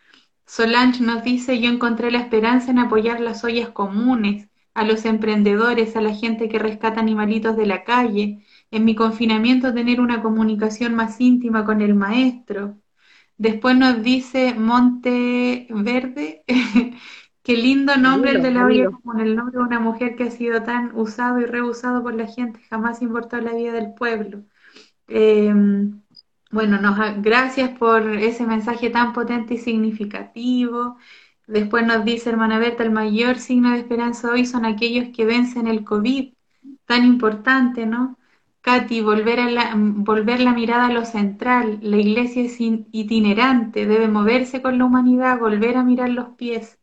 Solange nos dice, yo encontré la esperanza en apoyar las ollas comunes, a los emprendedores, a la gente que rescata animalitos de la calle, en mi confinamiento tener una comunicación más íntima con el maestro. Después nos dice Monte Verde, qué lindo nombre el de la Camilo. común, el nombre de una mujer que ha sido tan usado y reusado por la gente, jamás importó la vida del pueblo. Eh, bueno, nos, gracias por ese mensaje tan potente y significativo. Después nos dice hermana Berta, el mayor signo de esperanza hoy son aquellos que vencen el COVID, tan importante, ¿no? Katy, volver, a la, volver la mirada a lo central. La iglesia es itinerante, debe moverse con la humanidad, volver a mirar los pies,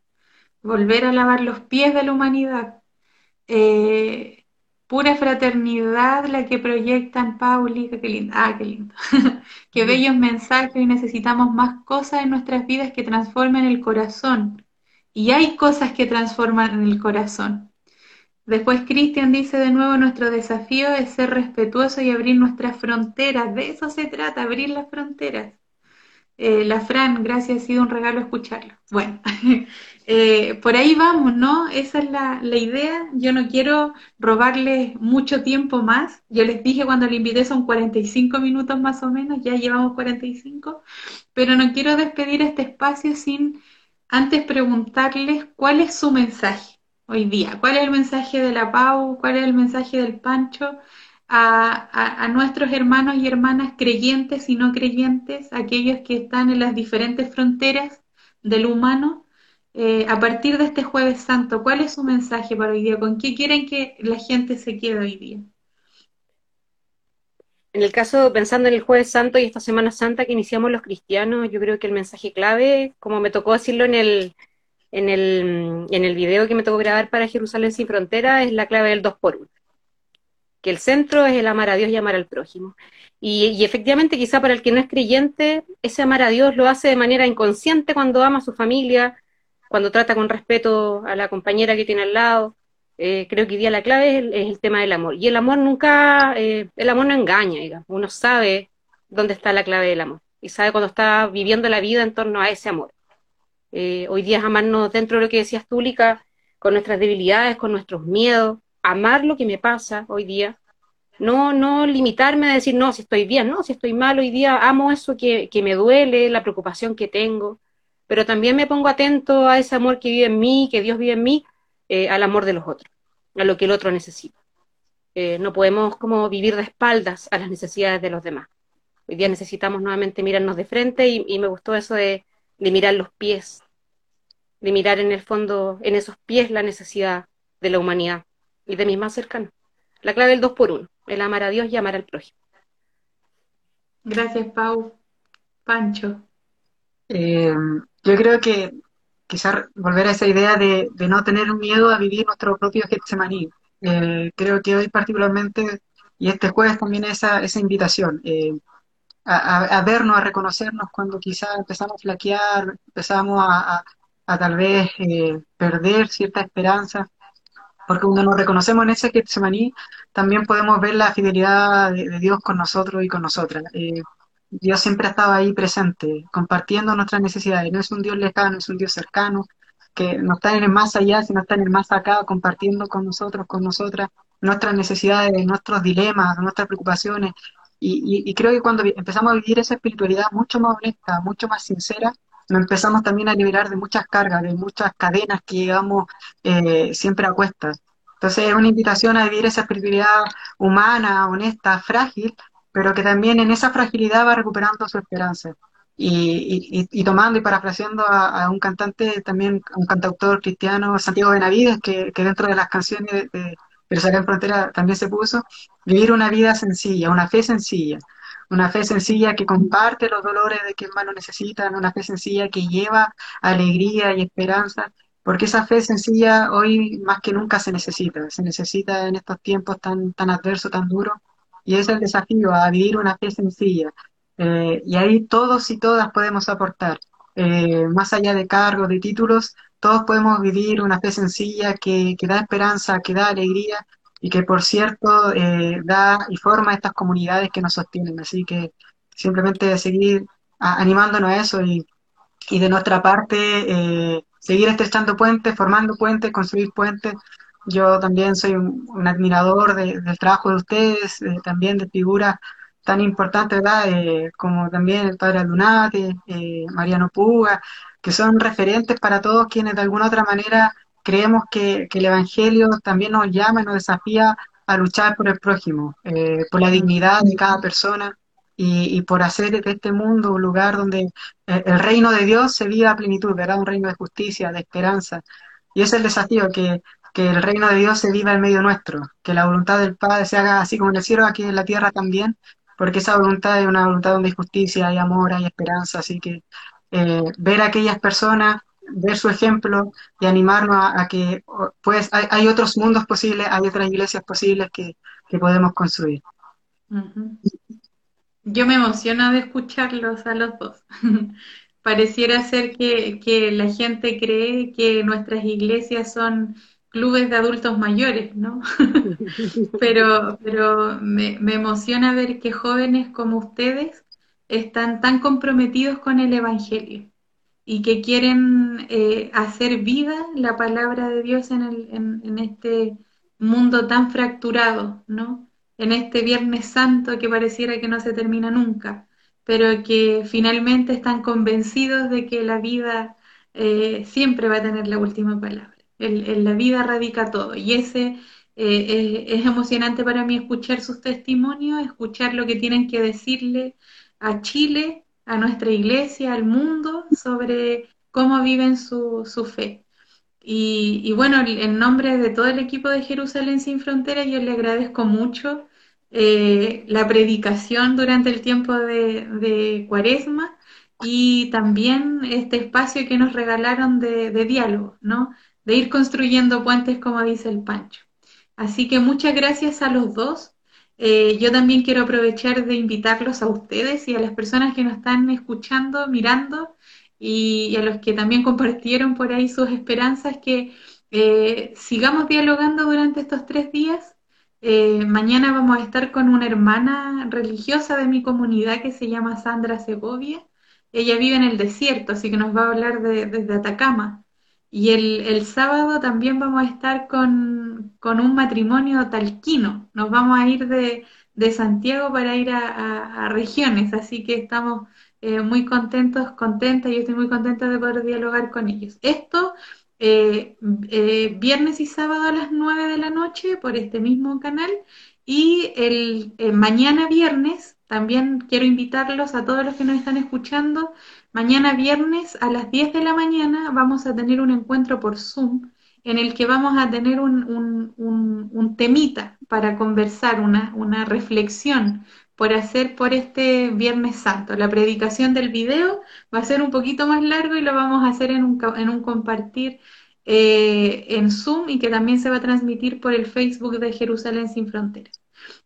volver a lavar los pies de la humanidad. Eh, pura fraternidad la que proyectan Pauli, qué lindo, ah, qué lindo. qué bellos mensajes y necesitamos más cosas en nuestras vidas que transformen el corazón. Y hay cosas que transforman el corazón. Después Cristian dice de nuevo, nuestro desafío es ser respetuoso y abrir nuestras fronteras. De eso se trata, abrir las fronteras. Eh, la Fran, gracias, ha sido un regalo escucharlo. Bueno, eh, por ahí vamos, ¿no? Esa es la, la, idea. Yo no quiero robarles mucho tiempo más. Yo les dije cuando le invité son 45 minutos más o menos, ya llevamos 45, pero no quiero despedir este espacio sin antes preguntarles cuál es su mensaje hoy día, cuál es el mensaje de la Pau, cuál es el mensaje del Pancho a, nuestros hermanos y hermanas creyentes y no creyentes, aquellos que están en las diferentes fronteras del humano, eh, a partir de este jueves santo, ¿cuál es su mensaje para hoy día? ¿Con qué quieren que la gente se quede hoy día? En el caso, pensando en el jueves santo y esta Semana Santa que iniciamos los cristianos, yo creo que el mensaje clave, como me tocó decirlo en el, en el, en el video que me tocó grabar para Jerusalén sin frontera, es la clave del 2 por 1 que el centro es el amar a Dios y amar al prójimo. Y, efectivamente, quizá para el que no es creyente, ese amar a Dios lo hace de manera inconsciente cuando ama a su familia, cuando trata con respeto a la compañera que tiene al lado. Eh, creo que hoy día la clave es el, tema del amor. Y el amor nunca, eh, el amor no engaña, digamos. Uno sabe dónde está la clave del amor y sabe cuando está viviendo la vida en torno a ese amor. Eh, hoy día es amarnos dentro de lo que decías tú, con nuestras debilidades, con nuestros miedos, amar lo que me pasa hoy día, no, no limitarme a decir, no, si estoy bien, no, si estoy mal hoy día, amo eso que, me duele, la preocupación que tengo, pero también me pongo atento a ese amor que vive en mí, que Dios vive en mí, eh, al amor de los otros, a lo que el otro necesita. Eh, no podemos como vivir de espaldas a las necesidades de los demás. Hoy día necesitamos nuevamente mirarnos de frente y, me gustó eso de mirar los pies, de mirar en el fondo, en esos pies, la necesidad de la humanidad y de mis más cercanos. La clave del dos por uno el amar a Dios y amar al prójimo. Gracias, Pau. Pancho. Eh, yo creo que quizás volver a esa idea de, no tener miedo a vivir nuestro propio Getsemaní. Eh, creo que hoy particularmente, y este jueves también esa, esa invitación, eh, a, vernos, a reconocernos cuando quizás empezamos a flaquear, empezamos a, a tal vez perder cierta esperanza, porque cuando nos reconocemos en ese Getsemaní, también podemos ver la fidelidad de, Dios con nosotros y con nosotras. Eh, Dios siempre ha estado ahí presente, compartiendo nuestras necesidades. No es un Dios lejano, es un Dios cercano, que no está en el más allá, sino está en el más acá, compartiendo con nosotros, con nosotras, nuestras necesidades, nuestros dilemas, nuestras preocupaciones. Y, creo que cuando empezamos a vivir esa espiritualidad mucho más honesta, mucho más sincera, nos empezamos también a liberar de muchas cargas, de muchas cadenas que llegamos eh, siempre a cuestas. Entonces es una invitación a vivir esa espiritualidad humana, honesta, frágil, pero que también en esa fragilidad va recuperando su esperanza. Y, tomando y parafraseando a, un cantante, también un cantautor cristiano, Santiago Benavides, que, que dentro de las canciones de, de en Frontera también se puso, vivir una vida sencilla, una fe sencilla, una fe sencilla que comparte los dolores de quien más lo necesitan, una fe sencilla que lleva alegría y esperanza porque esa fe sencilla hoy más que nunca se necesita, se necesita en estos tiempos tan, tan adversos, tan duros, y es el desafío a vivir una fe sencilla. Eh, y ahí todos y todas podemos aportar, eh, más allá de cargos, de títulos, todos podemos vivir una fe sencilla que, que da esperanza, que da alegría y que por cierto eh, da y forma estas comunidades que nos sostienen. Así que simplemente seguir animándonos a eso y, y de nuestra parte seguir estrechando puentes, formando puentes, construir puentes. Yo también soy un, admirador del trabajo de ustedes, eh, también de figuras tan importantes, ¿verdad? Eh, como también el padre Aldunate, eh, Mariano Puga, que son referentes para todos quienes de alguna otra manera creemos que, el Evangelio también nos llama y nos desafía a luchar por el prójimo, por la dignidad de cada persona, y, por hacer de este mundo un lugar donde eh, el reino de Dios se viva a plenitud, ¿verdad? Un reino de justicia, de esperanza. Y ese es el desafío, que, que el reino de Dios se viva en medio nuestro, que la voluntad del Padre se haga así como en el cielo, aquí en la tierra también, porque esa voluntad es una voluntad donde hay justicia, hay amor, hay esperanza, así que eh, ver a aquellas personas, ver su ejemplo y animarnos a, que pues hay, otros mundos posibles, hay otras iglesias posibles que, podemos construir. Yo me emociono de escucharlos a los dos. Pareciera ser que, la gente cree que nuestras iglesias son clubes de adultos mayores, ¿no? pero pero me, emociona ver que jóvenes como ustedes están tan comprometidos con el Evangelio y que quieren eh, hacer vida la palabra de Dios en, el, en este mundo tan fracturado, ¿no? en este Viernes Santo que pareciera que no se termina nunca, pero que finalmente están convencidos de que la vida eh, siempre va a tener la última palabra. En, la vida radica todo y ese eh, es, emocionante para mí escuchar sus testimonios, escuchar lo que tienen que decirle a Chile, a nuestra iglesia, al mundo sobre cómo viven su, su fe. Y, bueno, en nombre de todo el equipo de Jerusalén sin Fronteras, yo le agradezco mucho eh, la predicación durante el tiempo de, cuaresma y también este espacio que nos regalaron de, diálogo, ¿no? De ir construyendo puentes, como dice el Pancho. Así que muchas gracias a los dos eh, yo también quiero aprovechar de invitarlos a ustedes y a las personas que nos están escuchando, mirando y, a los que también compartieron por ahí sus esperanzas que eh, sigamos dialogando durante estos tres días. Eh, mañana vamos a estar con una hermana religiosa de mi comunidad que se llama Sandra Segovia. Ella vive en el desierto, así que nos va a hablar desde Atacama. Y el, sábado también vamos a estar con, un matrimonio talquino. Nos vamos a ir de, Santiago para ir a, regiones, así que estamos eh, muy contentos, contentas, y estoy muy contenta de poder dialogar con ellos. Esto eh, eh, viernes y sábado a las 9 de la noche por este mismo canal y el mañana viernes también quiero invitarlos a todos los que nos están escuchando Mañana viernes a las 10 de la mañana vamos a tener un encuentro por Zoom en el que vamos a tener un, temita para conversar, una, una, reflexión por hacer por este Viernes Santo. La predicación del video va a ser un poquito más largo y lo vamos a hacer en un, en un compartir eh, en Zoom y que también se va a transmitir por el Facebook de Jerusalén sin Fronteras.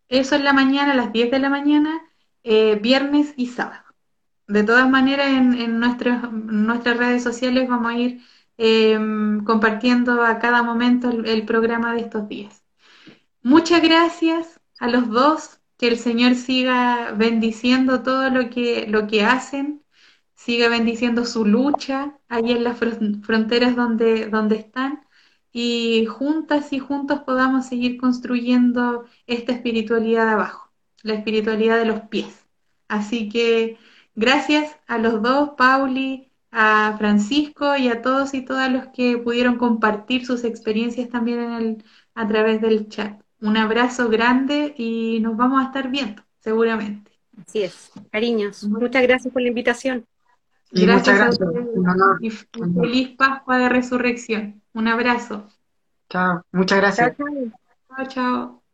Eso es la mañana, a las 10 de la mañana, eh, viernes y sábado. De todas maneras, en, nuestras redes sociales vamos a ir em, compartiendo a cada momento el, programa de estos días. Muchas gracias a los dos, que el Señor siga bendiciendo todo lo que, lo que hacen, siga bendiciendo su lucha allí en las fronteras donde, donde están y juntas y juntos podamos seguir construyendo esta espiritualidad de abajo, la espiritualidad de los pies. Así que Gracias a los dos, Pauli, a Francisco y a todos y todas los que pudieron compartir sus experiencias también en el, a través del chat. Un abrazo grande y nos vamos a estar viendo, seguramente. Así es, cariños. Muchas gracias por la invitación. Y gracias, a ustedes. Y feliz Pascua de Resurrección. Un abrazo. Chao, muchas gracias. Chao, chao. chao.